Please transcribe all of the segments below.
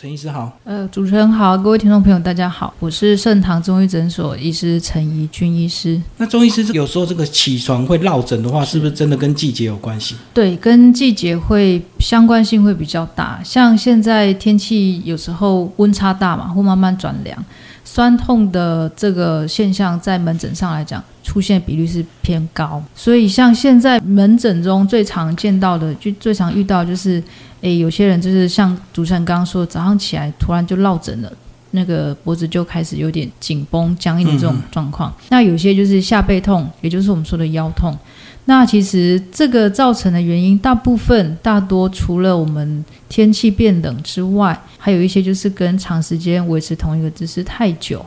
陈医师好，呃，主持人好，各位听众朋友大家好，我是盛唐中医诊所医师陈怡君医师。那中医师有时候这个起床会落枕的话，是不是真的跟季节有关系？对，跟季节会相关性会比较大。像现在天气有时候温差大嘛，会慢慢转凉，酸痛的这个现象在门诊上来讲，出现比率是偏高。所以像现在门诊中最常见到的，就最常遇到就是。诶，有些人就是像主持人刚刚说，早上起来突然就落枕了，那个脖子就开始有点紧绷、僵硬的这种状况。那有些就是下背痛，也就是我们说的腰痛。那其实这个造成的原因，大部分大多除了我们天气变冷之外，还有一些就是跟长时间维持同一个姿势太久。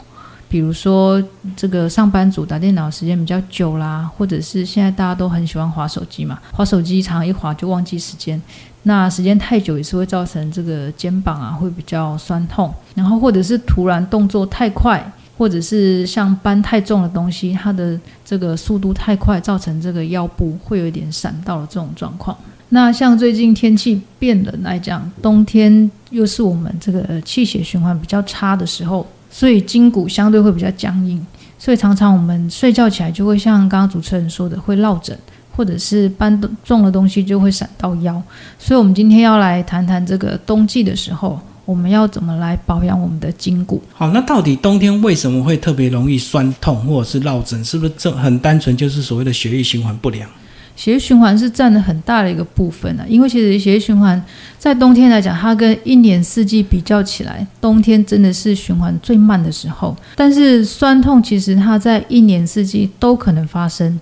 比如说，这个上班族打电脑时间比较久啦，或者是现在大家都很喜欢划手机嘛，划手机常常一划就忘记时间，那时间太久也是会造成这个肩膀啊会比较酸痛，然后或者是突然动作太快，或者是像搬太重的东西，它的这个速度太快，造成这个腰部会有一点闪到了这种状况。那像最近天气变冷来讲，冬天又是我们这个气血循环比较差的时候。所以筋骨相对会比较僵硬，所以常常我们睡觉起来就会像刚刚主持人说的会落枕，或者是搬重的东西就会闪到腰。所以，我们今天要来谈谈这个冬季的时候，我们要怎么来保养我们的筋骨。好，那到底冬天为什么会特别容易酸痛或者是落枕？是不是这很单纯就是所谓的血液循环不良？血液循环是占了很大的一个部分啊，因为其实血液循环在冬天来讲，它跟一年四季比较起来，冬天真的是循环最慢的时候。但是酸痛其实它在一年四季都可能发生，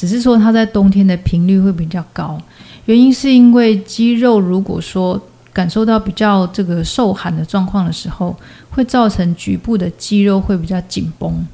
只是说它在冬天的频率会比较高。原因是因为肌肉如果说感受到比较这个受寒的状况的时候，会造成局部的肌肉会比较紧绷。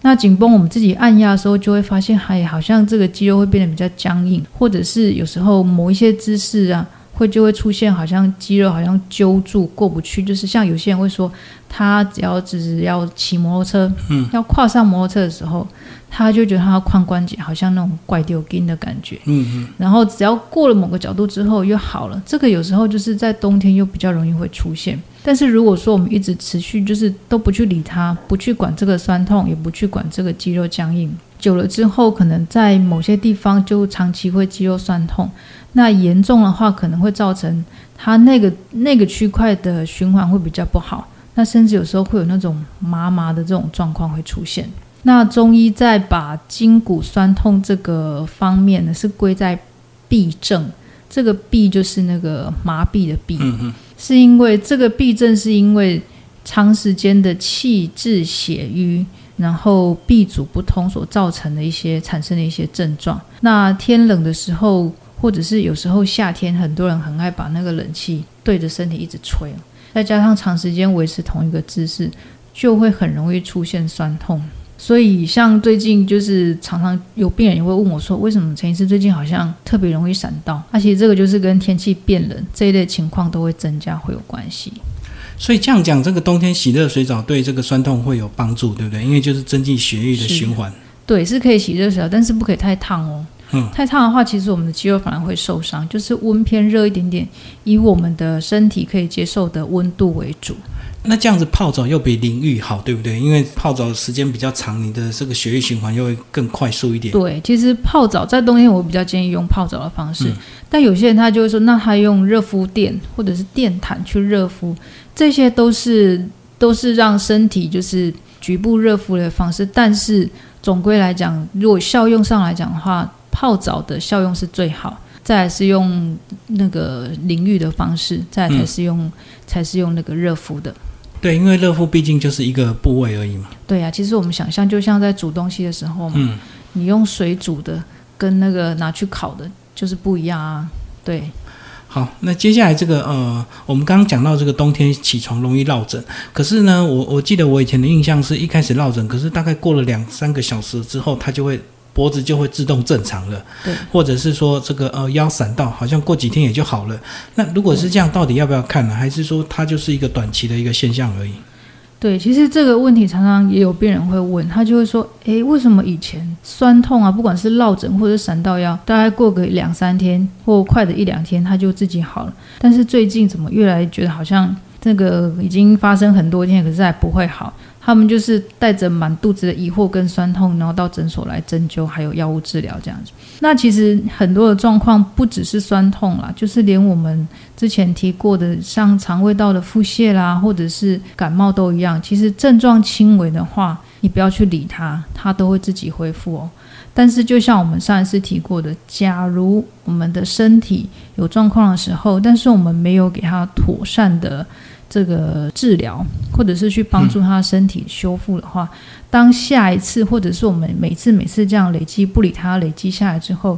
那紧绷，我们自己按压的时候，就会发现，还好像这个肌肉会变得比较僵硬，或者是有时候某一些姿势啊，会就会出现好像肌肉好像揪住过不去，就是像有些人会说，他只要只是要骑摩托车，嗯，要跨上摩托车的时候。他就觉得他髋关节好像那种怪丢筋的感觉，嗯嗯，然后只要过了某个角度之后又好了。这个有时候就是在冬天又比较容易会出现。但是如果说我们一直持续就是都不去理它，不去管这个酸痛，也不去管这个肌肉僵硬，久了之后可能在某些地方就长期会肌肉酸痛。那严重的话可能会造成它那个那个区块的循环会比较不好，那甚至有时候会有那种麻麻的这种状况会出现。那中医在把筋骨酸痛这个方面呢，是归在痹症。这个痹就是那个麻痹的痹，是因为这个痹症是因为长时间的气滞血瘀，然后闭阻不通所造成的一些产生的一些症状。那天冷的时候，或者是有时候夏天，很多人很爱把那个冷气对着身体一直吹，再加上长时间维持同一个姿势，就会很容易出现酸痛。所以，像最近就是常常有病人也会问我说，为什么陈医师最近好像特别容易闪到？那其实这个就是跟天气变冷这一类情况都会增加会有关系。所以这样讲，这个冬天洗热水澡对这个酸痛会有帮助，对不对？因为就是增进血液的循环。对，是可以洗热水澡，但是不可以太烫哦。嗯，太烫的话，其实我们的肌肉反而会受伤。就是温偏热一点点，以我们的身体可以接受的温度为主。那这样子泡澡又比淋浴好，对不对？因为泡澡时间比较长，你的这个血液循环又会更快速一点。对，其实泡澡在冬天我比较建议用泡澡的方式，但有些人他就会说，那他用热敷垫或者是电毯去热敷，这些都是都是让身体就是局部热敷的方式。但是总归来讲，如果效用上来讲的话，泡澡的效用是最好。再来是用那个淋浴的方式，再来才是用才是用那个热敷的。对，因为热敷毕竟就是一个部位而已嘛。对呀，其实我们想象就像在煮东西的时候嘛，你用水煮的跟那个拿去烤的，就是不一样啊。对。好，那接下来这个呃，我们刚刚讲到这个冬天起床容易落枕，可是呢，我我记得我以前的印象是一开始落枕，可是大概过了两三个小时之后，它就会。脖子就会自动正常了，对，或者是说这个呃腰闪到，好像过几天也就好了。那如果是这样，到底要不要看呢？还是说它就是一个短期的一个现象而已？对，其实这个问题常常也有病人会问，他就会说：诶，为什么以前酸痛啊，不管是落枕或者闪到腰，大概过个两三天或快的一两天，他就自己好了，但是最近怎么越来越觉得好像这个已经发生很多天，可是还不会好。他们就是带着满肚子的疑惑跟酸痛，然后到诊所来针灸，还有药物治疗这样子。那其实很多的状况不只是酸痛啦，就是连我们之前提过的，像肠胃道的腹泻啦，或者是感冒都一样。其实症状轻微的话，你不要去理它，它都会自己恢复哦。但是就像我们上一次提过的，假如我们的身体有状况的时候，但是我们没有给它妥善的。这个治疗，或者是去帮助他身体修复的话，当下一次，或者是我们每次每次这样累积不理他累积下来之后，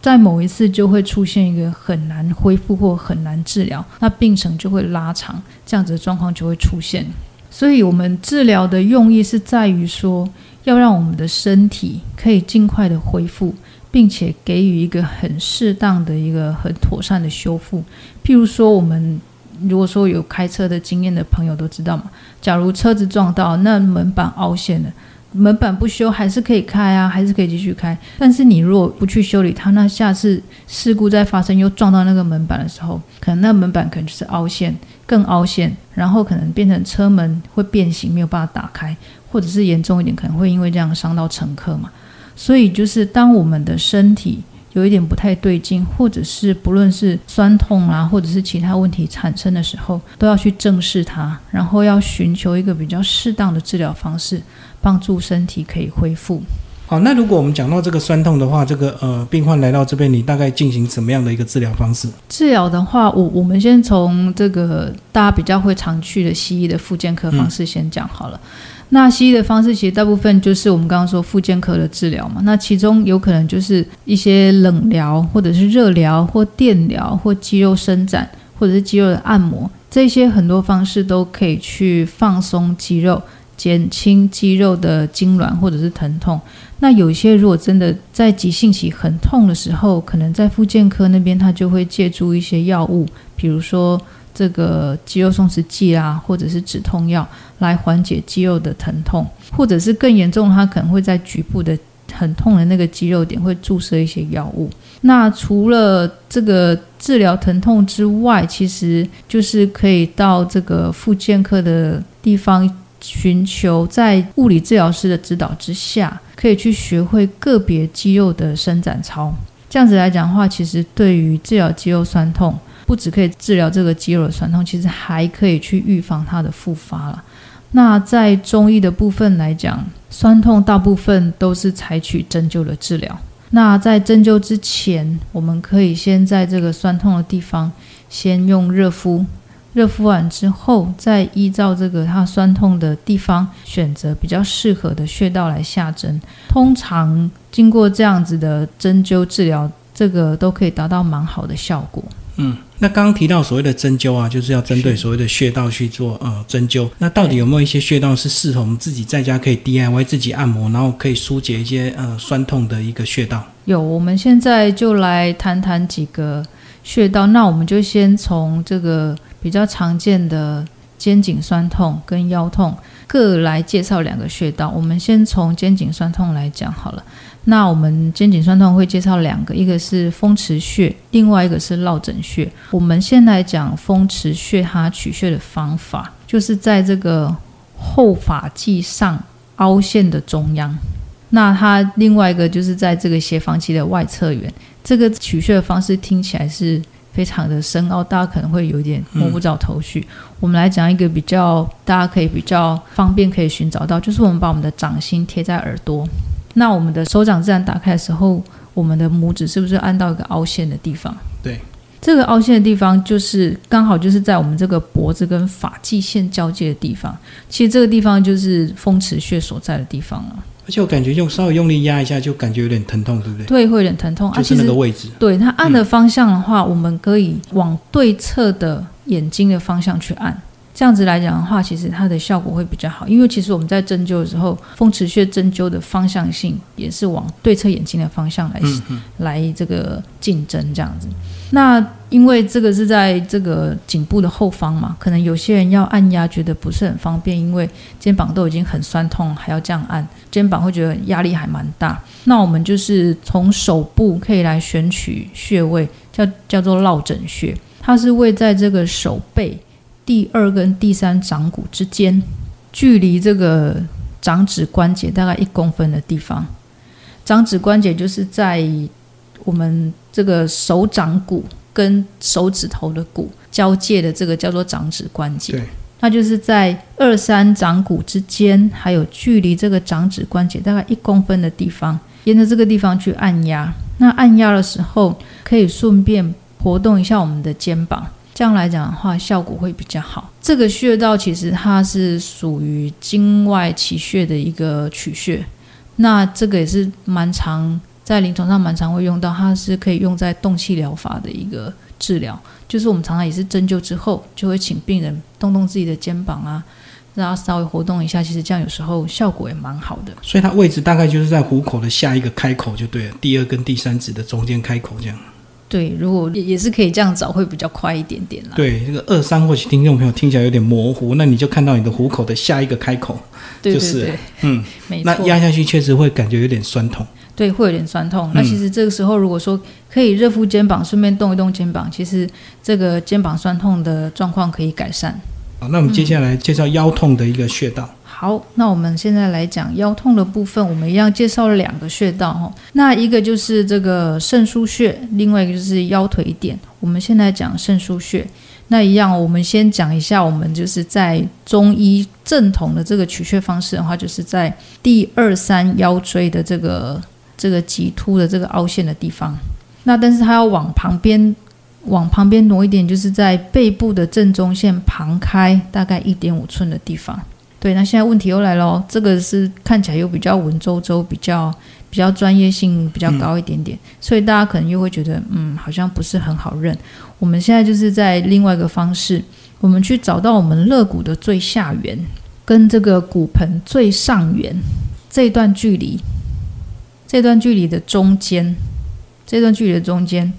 在某一次就会出现一个很难恢复或很难治疗，那病程就会拉长，这样子的状况就会出现。所以，我们治疗的用意是在于说，要让我们的身体可以尽快的恢复，并且给予一个很适当的一个很妥善的修复。譬如说，我们。如果说有开车的经验的朋友都知道嘛，假如车子撞到那门板凹陷了，门板不修还是可以开啊，还是可以继续开。但是你如果不去修理它，那下次事故再发生又撞到那个门板的时候，可能那门板可能就是凹陷，更凹陷，然后可能变成车门会变形，没有办法打开，或者是严重一点，可能会因为这样伤到乘客嘛。所以就是当我们的身体。有一点不太对劲，或者是不论是酸痛啊，或者是其他问题产生的时候，都要去正视它，然后要寻求一个比较适当的治疗方式，帮助身体可以恢复。好，那如果我们讲到这个酸痛的话，这个呃病患来到这边，你大概进行什么样的一个治疗方式？治疗的话，我我们先从这个大家比较会常去的西医的复健科方式先讲好了。那西医的方式其实大部分就是我们刚刚说复健科的治疗嘛，那其中有可能就是一些冷疗，或者是热疗，或电疗，或肌肉伸展，或者是肌肉的按摩，这些很多方式都可以去放松肌肉，减轻肌肉的痉挛或者是疼痛。那有一些如果真的在急性期很痛的时候，可能在复健科那边他就会借助一些药物，比如说。这个肌肉松弛剂啊，或者是止痛药，来缓解肌肉的疼痛，或者是更严重，它可能会在局部的很痛的那个肌肉点会注射一些药物。那除了这个治疗疼痛之外，其实就是可以到这个复健科的地方寻求，在物理治疗师的指导之下，可以去学会个别肌肉的伸展操。这样子来讲的话，其实对于治疗肌肉酸痛。不只可以治疗这个肌肉的酸痛，其实还可以去预防它的复发了。那在中医的部分来讲，酸痛大部分都是采取针灸的治疗。那在针灸之前，我们可以先在这个酸痛的地方先用热敷，热敷完之后，再依照这个它酸痛的地方选择比较适合的穴道来下针。通常经过这样子的针灸治疗，这个都可以达到蛮好的效果。嗯。那刚刚提到所谓的针灸啊，就是要针对所谓的穴道去做呃针灸。那到底有没有一些穴道是适合我们自己在家可以 DIY 自己按摩，然后可以疏解一些呃酸痛的一个穴道？有，我们现在就来谈谈几个穴道。那我们就先从这个比较常见的肩颈酸痛跟腰痛各来介绍两个穴道。我们先从肩颈酸痛来讲好了。那我们肩颈酸痛会介绍两个，一个是风池穴，另外一个是落枕穴。我们先来讲风池穴，它取穴的方法就是在这个后发际上凹陷的中央。那它另外一个就是在这个斜方肌的外侧缘。这个取穴的方式听起来是非常的深奥，大家可能会有点摸不着头绪。我们来讲一个比较大家可以比较方便可以寻找到，就是我们把我们的掌心贴在耳朵。那我们的手掌自然打开的时候，我们的拇指是不是按到一个凹陷的地方？对，这个凹陷的地方就是刚好就是在我们这个脖子跟发际线交界的地方。其实这个地方就是风池穴所在的地方了。而且我感觉用稍微用力压一下，就感觉有点疼痛，对不对？对，会有点疼痛。就是那个位置。对它按的方向的话，我们可以往对侧的眼睛的方向去按。这样子来讲的话，其实它的效果会比较好，因为其实我们在针灸的时候，风池穴针灸的方向性也是往对侧眼睛的方向来来这个进针这样子。那因为这个是在这个颈部的后方嘛，可能有些人要按压觉得不是很方便，因为肩膀都已经很酸痛，还要这样按，肩膀会觉得压力还蛮大。那我们就是从手部可以来选取穴位，叫叫做落枕穴，它是位在这个手背。第二跟第三掌骨之间，距离这个掌指关节大概一公分的地方。掌指关节就是在我们这个手掌骨跟手指头的骨交界的这个叫做掌指关节。对，那就是在二三掌骨之间，还有距离这个掌指关节大概一公分的地方，沿着这个地方去按压。那按压的时候，可以顺便活动一下我们的肩膀。这样来讲的话，效果会比较好。这个穴道其实它是属于经外奇穴的一个取穴，那这个也是蛮常在临床上蛮常会用到，它是可以用在动气疗法的一个治疗。就是我们常常也是针灸之后，就会请病人动动自己的肩膀啊，让他稍微活动一下。其实这样有时候效果也蛮好的。所以它位置大概就是在虎口的下一个开口就对了，第二跟第三指的中间开口这样。对，如果也也是可以这样找，会比较快一点点啦。对，这个二三或许听众朋友听起来有点模糊，那你就看到你的虎口的下一个开口，对对就是，嗯，没错。那压下去确实会感觉有点酸痛。对，会有点酸痛。嗯那其实这个时候，如果说可以热敷肩膀，顺便动一动肩膀，其实这个肩膀酸痛的状况可以改善。好，那我们接下来介绍腰痛的一个穴道。好，那我们现在来讲腰痛的部分，我们一样介绍了两个穴道哈。那一个就是这个肾腧穴，另外一个就是腰腿点。我们现在讲肾腧穴，那一样，我们先讲一下，我们就是在中医正统的这个取穴方式的话，就是在第二三腰椎的这个这个棘突的这个凹陷的地方。那但是它要往旁边往旁边挪一点，就是在背部的正中线旁开大概一点五寸的地方。对，那现在问题又来了，这个是看起来又比较文绉绉，比较比较专业性比较高一点点，所以大家可能又会觉得，嗯，好像不是很好认。我们现在就是在另外一个方式，我们去找到我们肋骨的最下缘跟这个骨盆最上缘这段距离，这段距离的中间，这段距离的中间，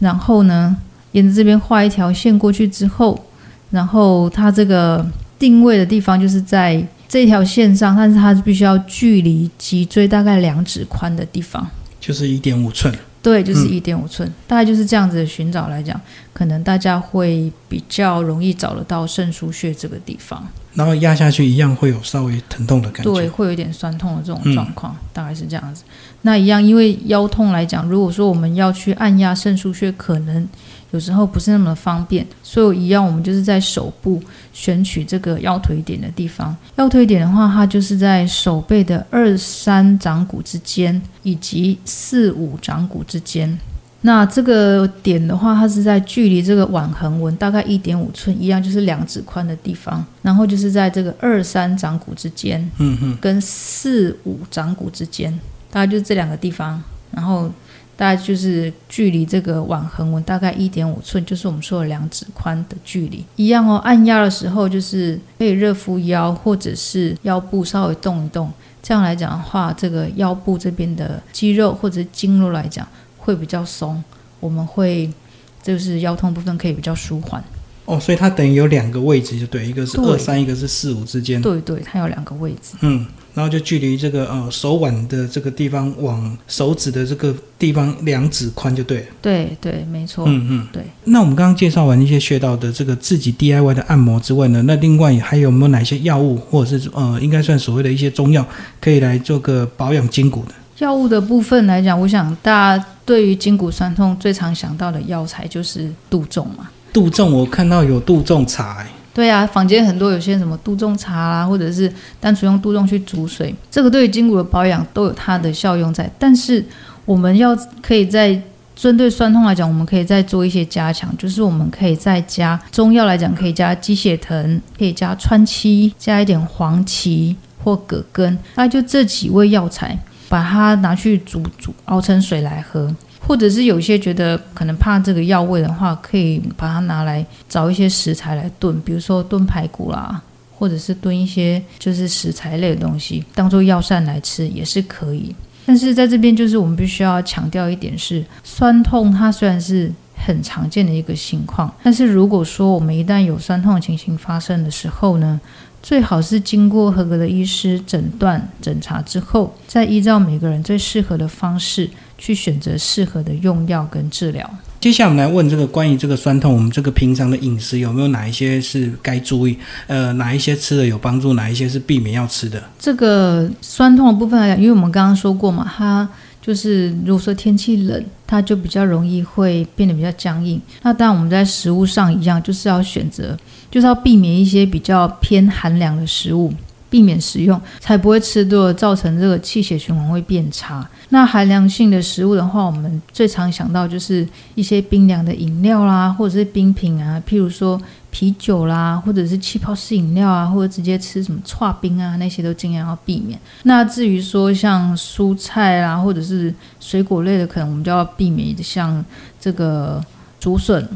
然后呢，沿着这边画一条线过去之后，然后它这个。定位的地方就是在这条线上，但是它必须要距离脊椎大概两指宽的地方，就是一点五寸。对，就是一点五寸，大概就是这样子的寻找来讲，可能大家会比较容易找得到肾腧穴这个地方。然后压下去一样会有稍微疼痛的感觉。对，会有一点酸痛的这种状况，大概是这样子。那一样，因为腰痛来讲，如果说我们要去按压肾腧穴，可能有时候不是那么方便，所以一样，我们就是在手部选取这个腰腿点的地方。腰腿点的话，它就是在手背的二三掌骨之间以及四五掌骨之间。那这个点的话，它是在距离这个腕横纹大概一点五寸，一样就是两指宽的地方，然后就是在这个二三掌骨之间，嗯嗯，跟四五掌骨之间，大概就是这两个地方，然后大概就是距离这个腕横纹大概一点五寸，就是我们说的两指宽的距离，一样哦。按压的时候就是可以热敷腰，或者是腰部稍微动一动，这样来讲的话，这个腰部这边的肌肉或者是经络来讲会比较松，我们会就是腰痛部分可以比较舒缓。哦，所以它等于有两个位置，就对，一个是对二三，一个是四五之间。对对，它有两个位置。嗯，然后就距离这个呃手腕的这个地方往手指的这个地方两指宽就对了。对对，没错。嗯嗯，对。那我们刚刚介绍完一些穴道的这个自己 DIY 的按摩之外呢，那另外还有没有哪些药物或者是呃应该算所谓的一些中药，可以来做个保养筋骨的？药物的部分来讲，我想大家对于筋骨酸痛最常想到的药材就是杜仲嘛。杜仲我看到有杜仲茶、欸，对啊，坊间很多有些什么杜仲茶啦，或者是单纯用杜仲去煮水，这个对于筋骨的保养都有它的效用在。但是我们要可以在针对酸痛来讲，我们可以再做一些加强，就是我们可以再加中药来讲，可以加鸡血藤，可以加川七，加一点黄芪或葛根，那就这几味药材，把它拿去煮煮熬成水来喝。或者是有些觉得可能怕这个药味的话，可以把它拿来找一些食材来炖，比如说炖排骨啦，或者是炖一些就是食材类的东西，当做药膳来吃也是可以。但是在这边就是我们必须要强调一点是，酸痛它虽然是很常见的一个情况，但是如果说我们一旦有酸痛的情形发生的时候呢，最好是经过合格的医师诊断诊查之后，再依照每个人最适合的方式去选择适合的用药跟治疗。接下来我们来问这个关于这个酸痛，我们这个平常的饮食有没有哪一些是该注意？呃，哪一些吃了有帮助，哪一些是避免要吃的？这个酸痛的部分来讲，因为我们刚刚说过嘛，它就是如果说天气冷，它就比较容易会变得比较僵硬。那当然我们在食物上一样，就是要选择，就是要避免一些比较偏寒凉的食物。避免食用，才不会吃多了，造成这个气血循环会变差。那寒凉性的食物的话，我们最常想到就是一些冰凉的饮料啦，或者是冰品啊，譬如说啤酒啦，或者是气泡式饮料啊，或者直接吃什么刨冰啊，那些都尽量要避免。那至于说像蔬菜啦，或者是水果类的，可能我们就要避免像这个竹笋、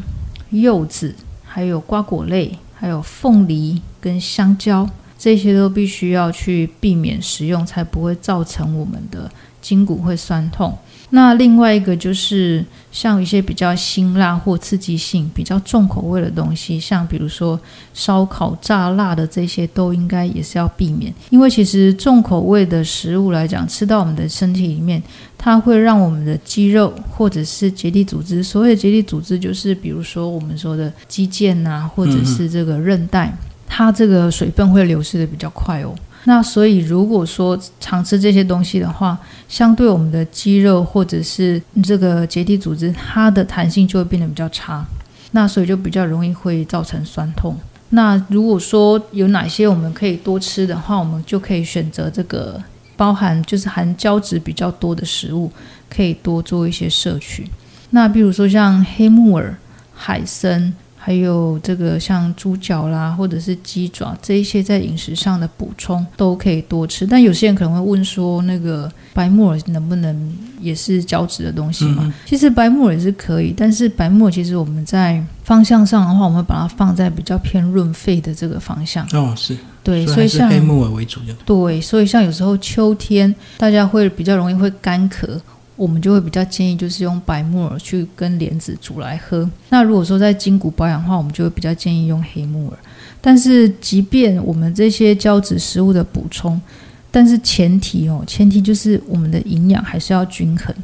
柚子，还有瓜果类，还有凤梨跟香蕉。这些都必须要去避免食用，才不会造成我们的筋骨会酸痛。那另外一个就是像一些比较辛辣或刺激性比较重口味的东西，像比如说烧烤、炸辣的这些，都应该也是要避免。因为其实重口味的食物来讲，吃到我们的身体里面，它会让我们的肌肉或者是结缔组织，所谓的结缔组织就是比如说我们说的肌腱呐，或者是这个韧带。它这个水分会流失的比较快哦，那所以如果说常吃这些东西的话，相对我们的肌肉或者是这个结缔组织，它的弹性就会变得比较差，那所以就比较容易会造成酸痛。那如果说有哪些我们可以多吃的话，我们就可以选择这个包含就是含胶质比较多的食物，可以多做一些摄取。那比如说像黑木耳、海参。还有这个像猪脚啦，或者是鸡爪这一些在饮食上的补充都可以多吃。但有些人可能会问说，那个白木耳能不能也是胶质的东西嘛？其实白木耳也是可以，但是白木耳其实我们在方向上的话，我们把它放在比较偏润肺的这个方向。哦，是对，所以像黑木耳为主就对，所以像有时候秋天大家会比较容易会干咳。我们就会比较建议，就是用白木耳去跟莲子煮来喝。那如果说在筋骨保养的话，我们就会比较建议用黑木耳。但是，即便我们这些胶质食物的补充，但是前提哦，前提就是我们的营养还是要均衡。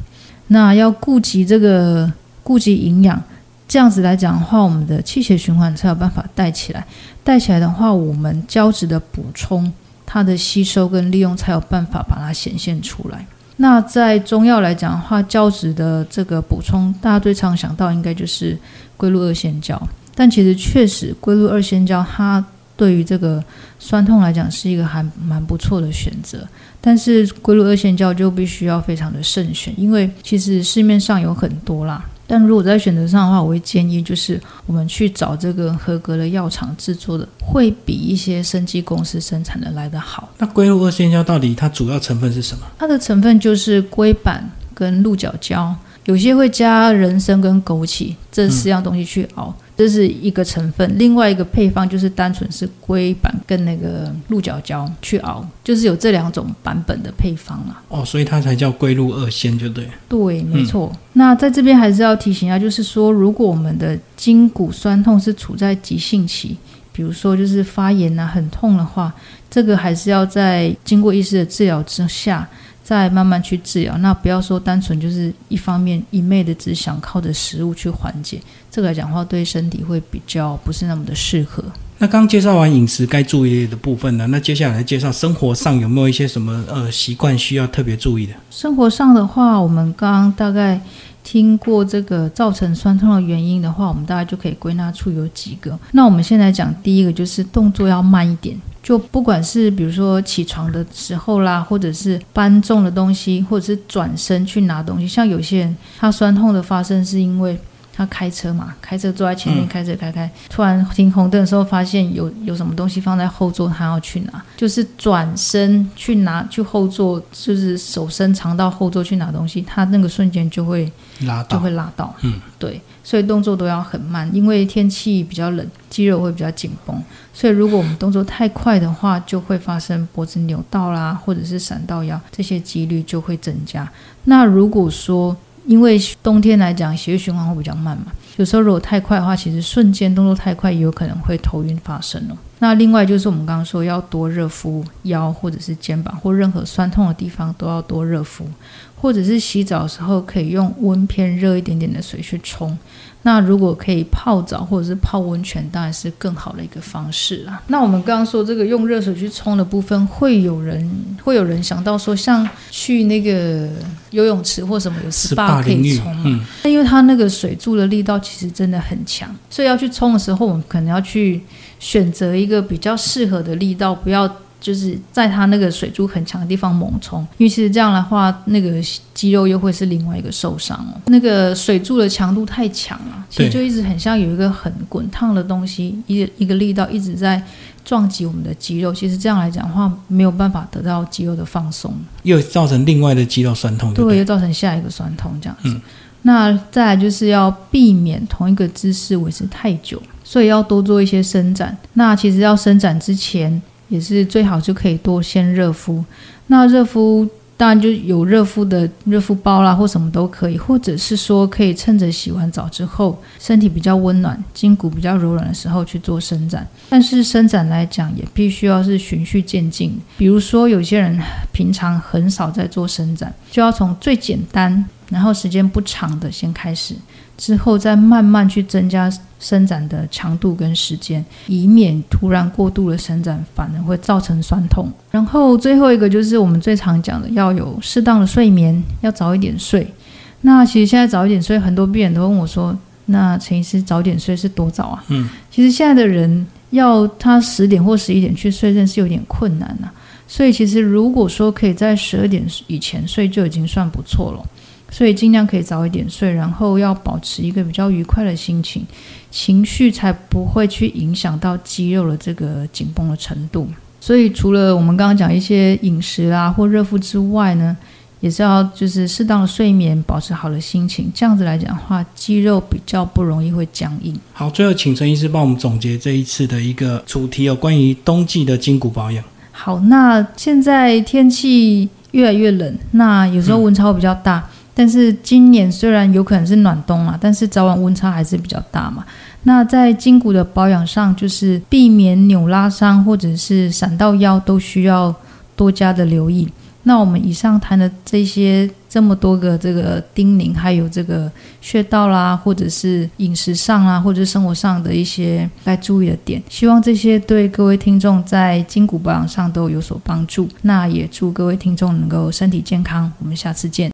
那要顾及这个顾及营养，这样子来讲的话，我们的气血循环才有办法带起来。带起来的话，我们胶质的补充，它的吸收跟利用才有办法把它显现出来。那在中药来讲的话，胶质的这个补充，大家最常想到应该就是龟鹿二仙胶。但其实确实，龟鹿二仙胶它对于这个酸痛来讲是一个还蛮不错的选择。但是龟鹿二仙胶就必须要非常的慎选，因为其实市面上有很多啦。但如果在选择上的话，我会建议就是我们去找这个合格的药厂制作的，会比一些生技公司生产的来得好。那龟鹿二仙胶到底它主要成分是什么？它的成分就是龟板跟鹿角胶，有些会加人参跟枸杞这四样东西去熬。这是一个成分，另外一个配方就是单纯是龟板跟那个鹿角胶去熬，就是有这两种版本的配方啊。哦，所以它才叫龟鹿二仙，就对。对，没错。那在这边还是要提醒一下，就是说，如果我们的筋骨酸痛是处在急性期，比如说就是发炎啊、很痛的话，这个还是要在经过医师的治疗之下。再慢慢去治疗，那不要说单纯就是一方面一昧的只想靠着食物去缓解，这个来讲话对身体会比较不是那么的适合。那刚介绍完饮食该注意的部分呢，那接下来介绍生活上有没有一些什么呃习惯需要特别注意的？生活上的话，我们刚刚大概听过这个造成酸痛的原因的话，我们大概就可以归纳出有几个。那我们现在讲第一个就是动作要慢一点。就不管是比如说起床的时候啦，或者是搬重的东西，或者是转身去拿东西，像有些人他酸痛的发生是因为他开车嘛，开车坐在前面开车开开，突然停红灯的时候发现有有什么东西放在后座，他要去拿，就是转身去拿去后座，就是手伸长到后座去拿东西，他那个瞬间就会拉就会拉到，嗯，对。所以动作都要很慢，因为天气比较冷，肌肉会比较紧绷。所以如果我们动作太快的话，就会发生脖子扭到啦，或者是闪到腰，这些几率就会增加。那如果说因为冬天来讲，血液循环会比较慢嘛，有时候如果太快的话，其实瞬间动作太快，也有可能会头晕发生哦。那另外就是我们刚刚说要多热敷腰或者是肩膀或任何酸痛的地方都要多热敷，或者是洗澡的时候可以用温偏热一点点的水去冲。那如果可以泡澡或者是泡温泉，当然是更好的一个方式啦。那我们刚刚说这个用热水去冲的部分，会有人会有人想到说，像去那个游泳池或什么有 SPA 可以冲嘛？那因为它那个水柱的力道其实真的很强，所以要去冲的时候，我们可能要去选择一个比较适合的力道，不要。就是在它那个水柱很强的地方猛冲，因为其实这样的话，那个肌肉又会是另外一个受伤哦。那个水柱的强度太强了，其实就一直很像有一个很滚烫的东西，一一个力道一直在撞击我们的肌肉。其实这样来讲的话，没有办法得到肌肉的放松，又造成另外的肌肉酸痛，对，又造成下一个酸痛这样子。那再来就是要避免同一个姿势维持太久，所以要多做一些伸展。那其实要伸展之前。也是最好就可以多先热敷，那热敷当然就有热敷的热敷包啦，或什么都可以，或者是说可以趁着洗完澡之后，身体比较温暖、筋骨比较柔软的时候去做伸展。但是伸展来讲，也必须要是循序渐进。比如说有些人平常很少在做伸展，就要从最简单，然后时间不长的先开始。之后再慢慢去增加伸展的强度跟时间，以免突然过度的伸展反而会造成酸痛。然后最后一个就是我们最常讲的，要有适当的睡眠，要早一点睡。那其实现在早一点睡，很多病人都问我说：“那陈医师早点睡是多早啊？”嗯，其实现在的人要他十点或十一点去睡，真是有点困难呐。所以其实如果说可以在十二点以前睡，就已经算不错了。所以尽量可以早一点睡，然后要保持一个比较愉快的心情，情绪才不会去影响到肌肉的这个紧绷的程度。所以除了我们刚刚讲一些饮食啦或热敷之外呢，也是要就是适当的睡眠，保持好的心情，这样子来讲的话，肌肉比较不容易会僵硬。好，最后请陈医师帮我们总结这一次的一个主题，有关于冬季的筋骨保养。好，那现在天气越来越冷，那有时候温差比较大。但是今年虽然有可能是暖冬嘛，但是早晚温差还是比较大嘛。那在筋骨的保养上，就是避免扭拉伤或者是闪到腰，都需要多加的留意。那我们以上谈的这些这么多个这个叮咛，还有这个穴道啦，或者是饮食上啊，或者是生活上的一些该注意的点，希望这些对各位听众在筋骨保养上都有所帮助。那也祝各位听众能够身体健康。我们下次见。